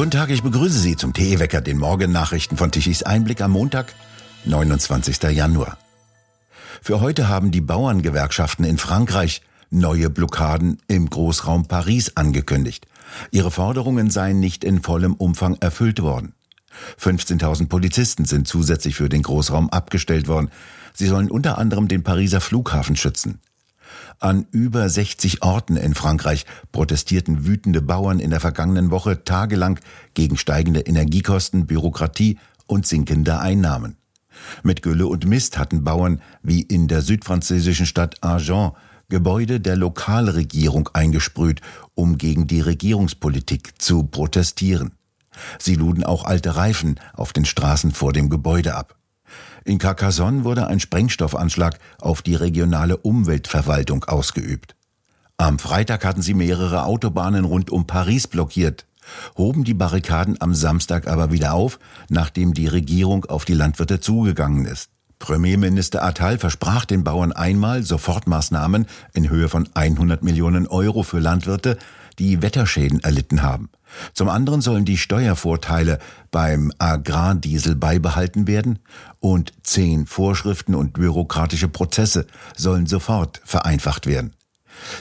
Guten Tag, ich begrüße Sie zum TE-Wecker, den Morgennachrichten von Tichys Einblick am Montag, 29. Januar. Für heute haben die Bauerngewerkschaften in Frankreich neue Blockaden im Großraum Paris angekündigt. Ihre Forderungen seien nicht in vollem Umfang erfüllt worden. 15.000 Polizisten sind zusätzlich für den Großraum abgestellt worden. Sie sollen unter anderem den Pariser Flughafen schützen. An über 60 Orten in Frankreich protestierten wütende Bauern in der vergangenen Woche tagelang gegen steigende Energiekosten, Bürokratie und sinkende Einnahmen. Mit Gülle und Mist hatten Bauern wie in der südfranzösischen Stadt Argent Gebäude der Lokalregierung eingesprüht, um gegen die Regierungspolitik zu protestieren. Sie luden auch alte Reifen auf den Straßen vor dem Gebäude ab. In Carcassonne wurde ein Sprengstoffanschlag auf die regionale Umweltverwaltung ausgeübt. Am Freitag hatten sie mehrere Autobahnen rund um Paris blockiert, hoben die Barrikaden am Samstag aber wieder auf, nachdem die Regierung auf die Landwirte zugegangen ist. Premierminister Attal versprach den Bauern einmal Sofortmaßnahmen in Höhe von 100 Millionen Euro für Landwirte, die Wetterschäden erlitten haben. Zum anderen sollen die Steuervorteile beim Agrardiesel beibehalten werden und zehn Vorschriften und bürokratische Prozesse sollen sofort vereinfacht werden.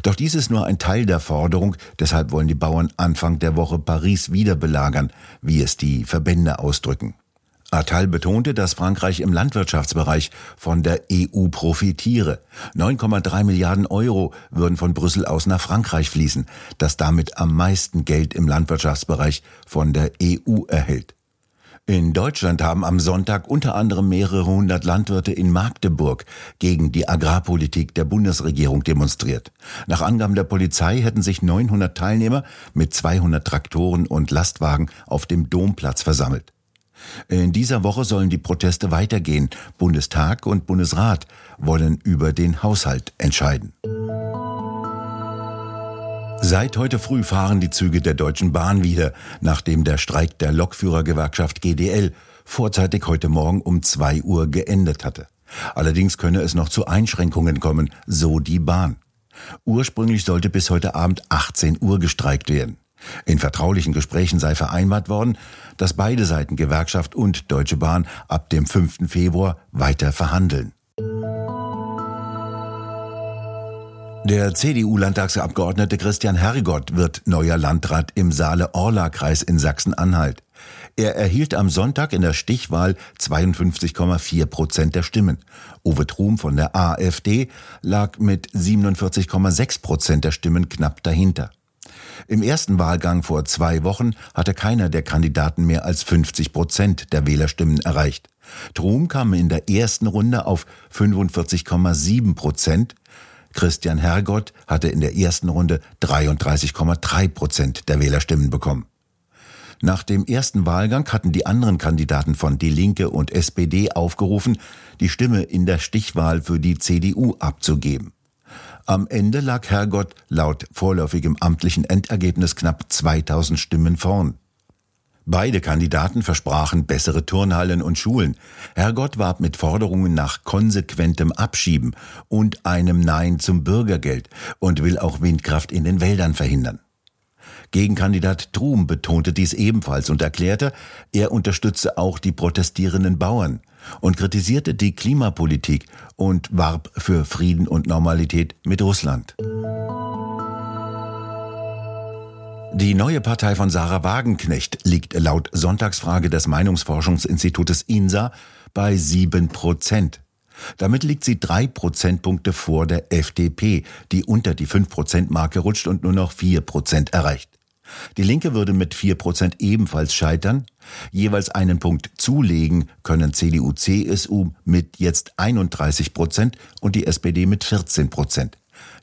Doch dies ist nur ein Teil der Forderung, deshalb wollen die Bauern Anfang der Woche Paris wieder belagern, wie es die Verbände ausdrücken. Attal betonte, dass Frankreich im Landwirtschaftsbereich von der EU profitiere. 9,3 Milliarden Euro würden von Brüssel aus nach Frankreich fließen, das damit am meisten Geld im Landwirtschaftsbereich von der EU erhält. In Deutschland haben am Sonntag unter anderem mehrere hundert Landwirte in Magdeburg gegen die Agrarpolitik der Bundesregierung demonstriert. Nach Angaben der Polizei hätten sich 900 Teilnehmer mit 200 Traktoren und Lastwagen auf dem Domplatz versammelt. In dieser Woche sollen die Proteste weitergehen. Bundestag und Bundesrat wollen über den Haushalt entscheiden. Seit heute früh fahren die Züge der Deutschen Bahn wieder, nachdem der Streik der Lokführergewerkschaft GDL vorzeitig heute Morgen um zwei Uhr geendet hatte. Allerdings könne es noch zu Einschränkungen kommen, so die Bahn. Ursprünglich sollte bis heute Abend 18 Uhr gestreikt werden. In vertraulichen Gesprächen sei vereinbart worden, dass beide Seiten Gewerkschaft und Deutsche Bahn ab dem 5. Februar weiter verhandeln. Der CDU-Landtagsabgeordnete Christian Herrigott wird neuer Landrat im Saale-Orla-Kreis in Sachsen-Anhalt. Er erhielt am Sonntag in der Stichwahl 52,4 Prozent der Stimmen. Uwe Trum von der AfD lag mit 47,6 Prozent der Stimmen knapp dahinter. Im ersten Wahlgang vor zwei Wochen hatte keiner der Kandidaten mehr als 50 Prozent der Wählerstimmen erreicht. Trum kam in der ersten Runde auf 45,7 Prozent. Christian Hergott hatte in der ersten Runde 33,3 Prozent der Wählerstimmen bekommen. Nach dem ersten Wahlgang hatten die anderen Kandidaten von Die Linke und SPD aufgerufen, die Stimme in der Stichwahl für die CDU abzugeben. Am Ende lag Herrgott laut vorläufigem amtlichen Endergebnis knapp 2000 Stimmen vorn. Beide Kandidaten versprachen bessere Turnhallen und Schulen. Herrgott warb mit Forderungen nach konsequentem Abschieben und einem Nein zum Bürgergeld und will auch Windkraft in den Wäldern verhindern. Gegenkandidat Trum betonte dies ebenfalls und erklärte, er unterstütze auch die protestierenden Bauern und kritisierte die Klimapolitik und warb für Frieden und Normalität mit Russland. Die neue Partei von Sarah Wagenknecht liegt laut Sonntagsfrage des Meinungsforschungsinstitutes INSA bei sieben Prozent. Damit liegt sie drei Prozentpunkte vor der FDP, die unter die 5-Prozent-Marke rutscht und nur noch vier Prozent erreicht. Die Linke würde mit vier Prozent ebenfalls scheitern. Jeweils einen Punkt zulegen können CDU, CSU mit jetzt 31 Prozent und die SPD mit 14 Prozent.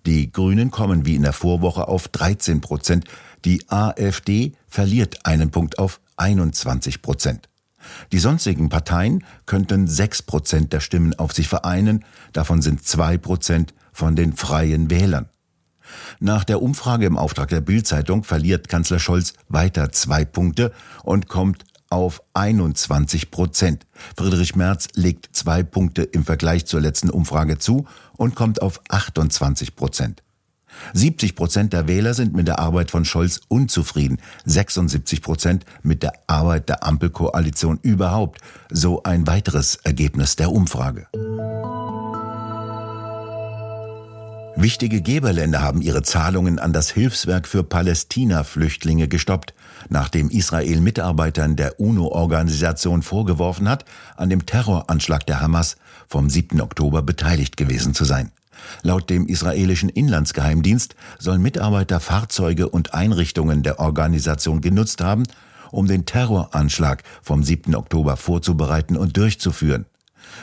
Die Grünen kommen wie in der Vorwoche auf 13 Prozent. Die AfD verliert einen Punkt auf 21 Prozent. Die sonstigen Parteien könnten 6 Prozent der Stimmen auf sich vereinen, davon sind 2 Prozent von den freien Wählern. Nach der Umfrage im Auftrag der Bildzeitung verliert Kanzler Scholz weiter zwei Punkte und kommt auf 21 Prozent. Friedrich Merz legt zwei Punkte im Vergleich zur letzten Umfrage zu und kommt auf 28 Prozent. 70 Prozent der Wähler sind mit der Arbeit von Scholz unzufrieden, 76 Prozent mit der Arbeit der Ampelkoalition überhaupt. So ein weiteres Ergebnis der Umfrage. Wichtige Geberländer haben ihre Zahlungen an das Hilfswerk für Palästina-Flüchtlinge gestoppt, nachdem Israel Mitarbeitern der UNO-Organisation vorgeworfen hat, an dem Terroranschlag der Hamas vom 7. Oktober beteiligt gewesen zu sein. Laut dem israelischen Inlandsgeheimdienst sollen Mitarbeiter Fahrzeuge und Einrichtungen der Organisation genutzt haben, um den Terroranschlag vom 7. Oktober vorzubereiten und durchzuführen.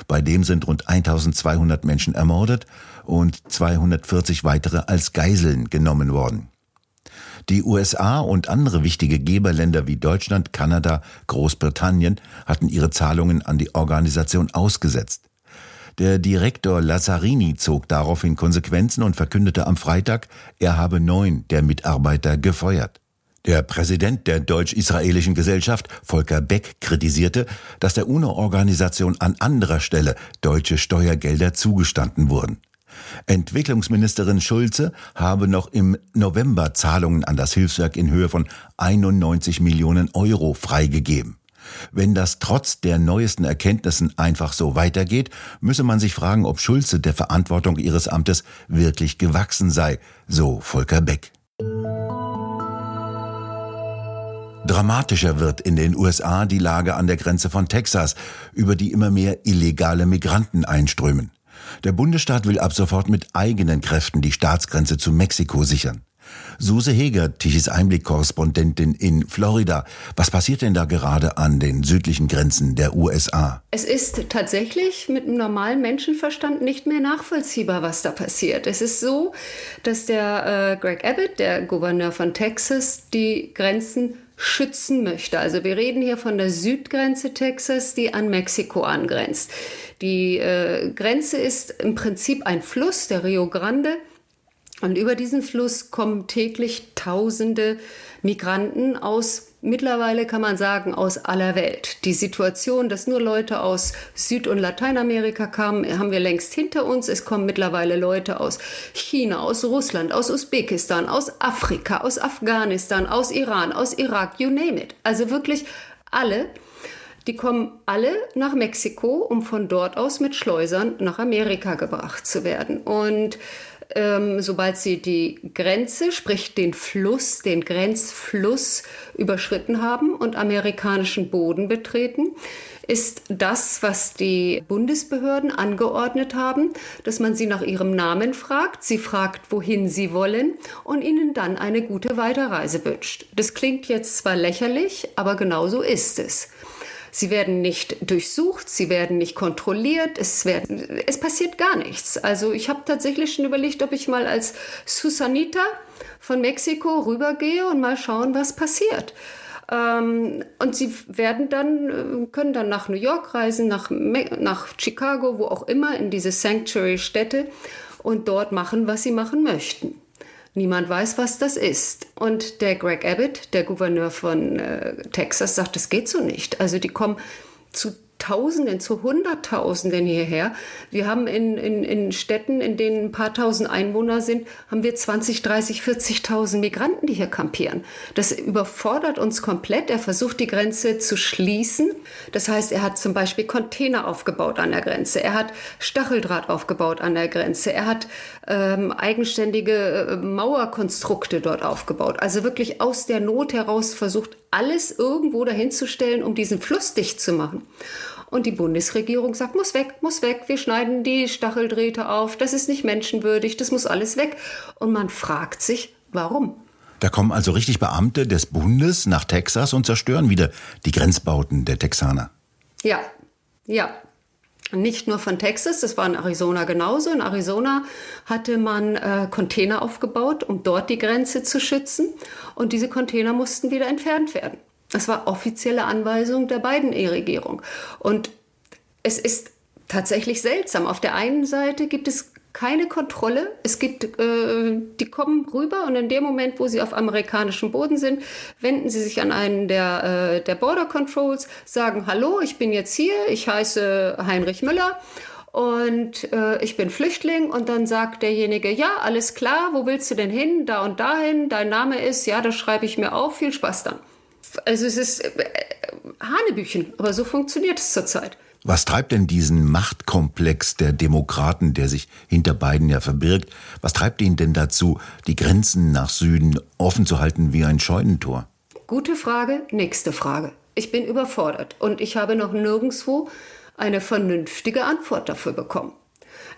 Bei dem sind rund 1200 Menschen ermordet und 240 weitere als Geiseln genommen worden. Die USA und andere wichtige Geberländer wie Deutschland, Kanada, Großbritannien hatten ihre Zahlungen an die Organisation ausgesetzt. Der Direktor Lazzarini zog daraufhin Konsequenzen und verkündete am Freitag, er habe neun der Mitarbeiter gefeuert. Der Präsident der deutsch-israelischen Gesellschaft, Volker Beck, kritisierte, dass der UNO-Organisation an anderer Stelle deutsche Steuergelder zugestanden wurden. Entwicklungsministerin Schulze habe noch im November Zahlungen an das Hilfswerk in Höhe von 91 Millionen Euro freigegeben. Wenn das trotz der neuesten Erkenntnissen einfach so weitergeht, müsse man sich fragen, ob Schulze der Verantwortung ihres Amtes wirklich gewachsen sei, so Volker Beck. Dramatischer wird in den USA die Lage an der Grenze von Texas, über die immer mehr illegale Migranten einströmen. Der Bundesstaat will ab sofort mit eigenen Kräften die Staatsgrenze zu Mexiko sichern. Suse Heger, Tichys Einblick-Korrespondentin in Florida. Was passiert denn da gerade an den südlichen Grenzen der USA? Es ist tatsächlich mit einem normalen Menschenverstand nicht mehr nachvollziehbar, was da passiert. Es ist so, dass der äh, Greg Abbott, der Gouverneur von Texas, die Grenzen schützen möchte. Also wir reden hier von der Südgrenze Texas, die an Mexiko angrenzt. Die äh, Grenze ist im Prinzip ein Fluss, der Rio Grande. Und über diesen Fluss kommen täglich Tausende Migranten aus, mittlerweile kann man sagen, aus aller Welt. Die Situation, dass nur Leute aus Süd- und Lateinamerika kamen, haben wir längst hinter uns. Es kommen mittlerweile Leute aus China, aus Russland, aus Usbekistan, aus Afrika, aus Afghanistan, aus Iran, aus Irak, you name it. Also wirklich alle. Die kommen alle nach Mexiko, um von dort aus mit Schleusern nach Amerika gebracht zu werden. Und ähm, sobald sie die Grenze, sprich den Fluss, den Grenzfluss überschritten haben und amerikanischen Boden betreten, ist das, was die Bundesbehörden angeordnet haben, dass man sie nach ihrem Namen fragt, sie fragt, wohin sie wollen und ihnen dann eine gute Weiterreise wünscht. Das klingt jetzt zwar lächerlich, aber genau so ist es. Sie werden nicht durchsucht, sie werden nicht kontrolliert, es, werden, es passiert gar nichts. Also ich habe tatsächlich schon überlegt, ob ich mal als Susanita von Mexiko rübergehe und mal schauen, was passiert. Ähm, und sie werden dann, äh, können dann nach New York reisen, nach, nach Chicago, wo auch immer, in diese Sanctuary-Städte und dort machen, was sie machen möchten. Niemand weiß, was das ist. Und der Greg Abbott, der Gouverneur von äh, Texas, sagt, das geht so nicht. Also die kommen zu Tausenden, zu Hunderttausenden hierher. Wir haben in, in, in Städten, in denen ein paar tausend Einwohner sind, haben wir 20, 30, 40.000 Migranten, die hier kampieren. Das überfordert uns komplett. Er versucht, die Grenze zu schließen. Das heißt, er hat zum Beispiel Container aufgebaut an der Grenze. Er hat Stacheldraht aufgebaut an der Grenze. Er hat ähm, eigenständige äh, Mauerkonstrukte dort aufgebaut. Also wirklich aus der Not heraus versucht, alles irgendwo dahin zu stellen, um diesen Fluss dicht zu machen. Und die Bundesregierung sagt, muss weg, muss weg, wir schneiden die Stacheldrähte auf, das ist nicht menschenwürdig, das muss alles weg. Und man fragt sich, warum? Da kommen also richtig Beamte des Bundes nach Texas und zerstören wieder die Grenzbauten der Texaner. Ja, ja. Nicht nur von Texas, das war in Arizona genauso. In Arizona hatte man äh, Container aufgebaut, um dort die Grenze zu schützen. Und diese Container mussten wieder entfernt werden. Das war offizielle Anweisung der Biden-Regierung. Und es ist tatsächlich seltsam. Auf der einen Seite gibt es keine Kontrolle. Es gibt, äh, die kommen rüber und in dem Moment, wo sie auf amerikanischem Boden sind, wenden sie sich an einen der, äh, der Border Controls, sagen, hallo, ich bin jetzt hier, ich heiße Heinrich Müller und äh, ich bin Flüchtling und dann sagt derjenige, ja, alles klar, wo willst du denn hin? Da und dahin, dein Name ist, ja, das schreibe ich mir auf, viel Spaß dann. Also es ist äh, Hanebüchen, aber so funktioniert es zurzeit. Was treibt denn diesen Machtkomplex der Demokraten, der sich hinter beiden ja verbirgt, was treibt ihn denn dazu, die Grenzen nach Süden offen zu halten wie ein Scheunentor? Gute Frage, nächste Frage. Ich bin überfordert und ich habe noch nirgendwo eine vernünftige Antwort dafür bekommen.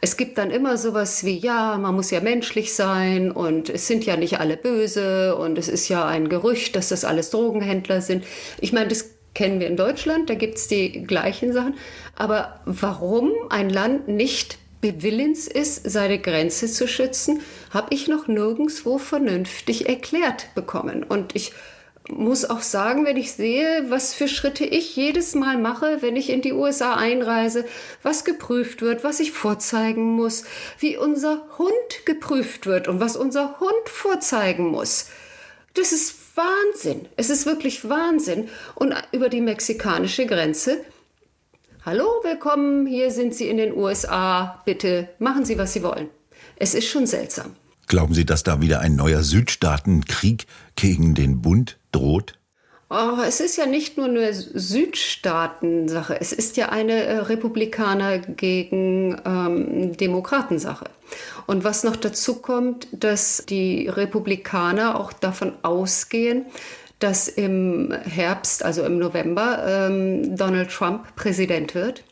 Es gibt dann immer sowas wie, ja, man muss ja menschlich sein und es sind ja nicht alle böse und es ist ja ein Gerücht, dass das alles Drogenhändler sind. Ich meine, das kennen wir in Deutschland, da gibt es die gleichen Sachen. Aber warum ein Land nicht bewillens ist, seine Grenze zu schützen, habe ich noch nirgendwo vernünftig erklärt bekommen. Und ich muss auch sagen, wenn ich sehe, was für Schritte ich jedes Mal mache, wenn ich in die USA einreise, was geprüft wird, was ich vorzeigen muss, wie unser Hund geprüft wird und was unser Hund vorzeigen muss. Das ist Wahnsinn. Es ist wirklich Wahnsinn. Und über die mexikanische Grenze. Hallo, willkommen, hier sind Sie in den USA. Bitte machen Sie, was Sie wollen. Es ist schon seltsam. Glauben Sie, dass da wieder ein neuer Südstaatenkrieg gegen den Bund droht? Oh, es ist ja nicht nur eine Südstaaten-Sache, es ist ja eine äh, Republikaner gegen ähm, Demokraten-Sache. Und was noch dazu kommt, dass die Republikaner auch davon ausgehen, dass im Herbst, also im November, ähm, Donald Trump Präsident wird,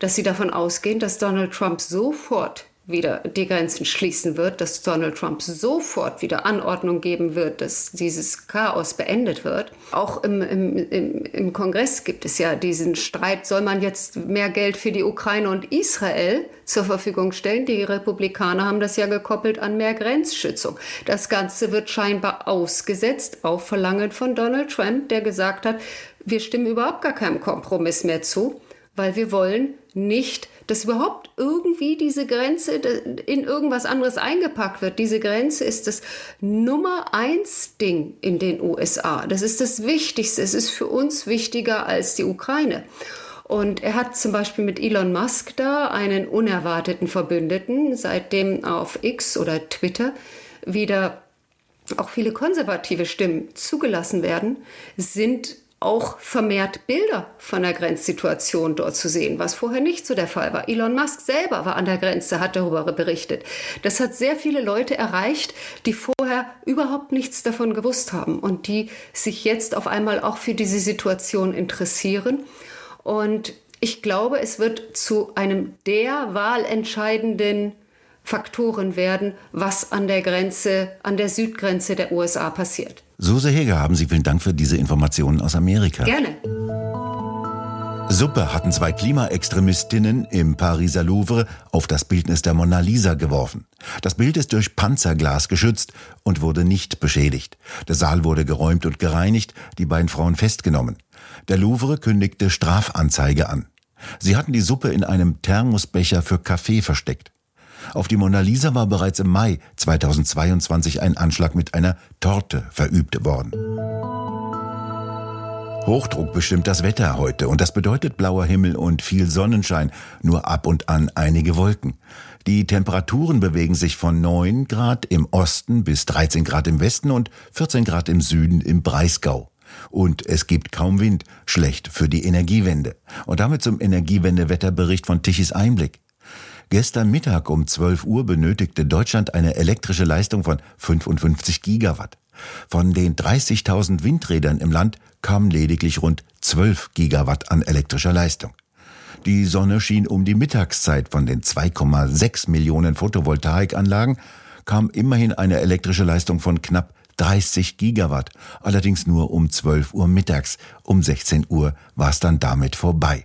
dass sie davon ausgehen, dass Donald Trump sofort wieder die Grenzen schließen wird, dass Donald Trump sofort wieder Anordnung geben wird, dass dieses Chaos beendet wird. Auch im, im, im, im Kongress gibt es ja diesen Streit, soll man jetzt mehr Geld für die Ukraine und Israel zur Verfügung stellen? Die Republikaner haben das ja gekoppelt an mehr Grenzschützung. Das Ganze wird scheinbar ausgesetzt auf Verlangen von Donald Trump, der gesagt hat, wir stimmen überhaupt gar keinem Kompromiss mehr zu, weil wir wollen nicht dass überhaupt irgendwie diese Grenze in irgendwas anderes eingepackt wird. Diese Grenze ist das Nummer eins Ding in den USA. Das ist das Wichtigste. Es ist für uns wichtiger als die Ukraine. Und er hat zum Beispiel mit Elon Musk da einen unerwarteten Verbündeten, seitdem auf X oder Twitter wieder auch viele konservative Stimmen zugelassen werden, sind auch vermehrt Bilder von der Grenzsituation dort zu sehen, was vorher nicht so der Fall war. Elon Musk selber war an der Grenze, hat darüber berichtet. Das hat sehr viele Leute erreicht, die vorher überhaupt nichts davon gewusst haben und die sich jetzt auf einmal auch für diese Situation interessieren. Und ich glaube, es wird zu einem der wahlentscheidenden Faktoren werden, was an der Grenze, an der Südgrenze der USA passiert. Suse Heger, haben Sie vielen Dank für diese Informationen aus Amerika. Gerne. Suppe hatten zwei Klimaextremistinnen im Pariser Louvre auf das Bildnis der Mona Lisa geworfen. Das Bild ist durch Panzerglas geschützt und wurde nicht beschädigt. Der Saal wurde geräumt und gereinigt, die beiden Frauen festgenommen. Der Louvre kündigte Strafanzeige an. Sie hatten die Suppe in einem Thermosbecher für Kaffee versteckt. Auf die Mona Lisa war bereits im Mai 2022 ein Anschlag mit einer Torte verübt worden. Hochdruck bestimmt das Wetter heute und das bedeutet blauer Himmel und viel Sonnenschein, nur ab und an einige Wolken. Die Temperaturen bewegen sich von 9 Grad im Osten bis 13 Grad im Westen und 14 Grad im Süden im Breisgau. Und es gibt kaum Wind, schlecht für die Energiewende. Und damit zum Energiewendewetterbericht von Tichys Einblick. Gestern Mittag um 12 Uhr benötigte Deutschland eine elektrische Leistung von 55 Gigawatt. Von den 30.000 Windrädern im Land kamen lediglich rund 12 Gigawatt an elektrischer Leistung. Die Sonne schien um die Mittagszeit von den 2,6 Millionen Photovoltaikanlagen kam immerhin eine elektrische Leistung von knapp 30 Gigawatt, allerdings nur um 12 Uhr mittags. Um 16 Uhr war es dann damit vorbei.